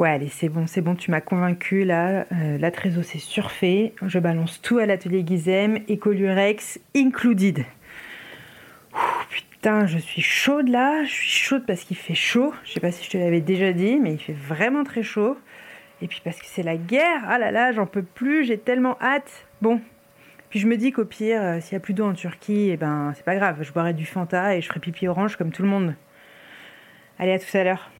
Ouais, allez, c'est bon, c'est bon, tu m'as convaincu là. Euh, la trésor, c'est surfait. Je balance tout à l'atelier Gizem, Ecolurex included. putain, je suis chaude là. Je suis chaude parce qu'il fait chaud. Je sais pas si je te l'avais déjà dit, mais il fait vraiment très chaud. Et puis parce que c'est la guerre. Ah là là, j'en peux plus. J'ai tellement hâte. Bon. Puis je me dis qu'au pire, euh, s'il y a plus d'eau en Turquie, eh ben c'est pas grave. Je boirai du Fanta et je ferai pipi orange comme tout le monde. Allez, à tout à l'heure.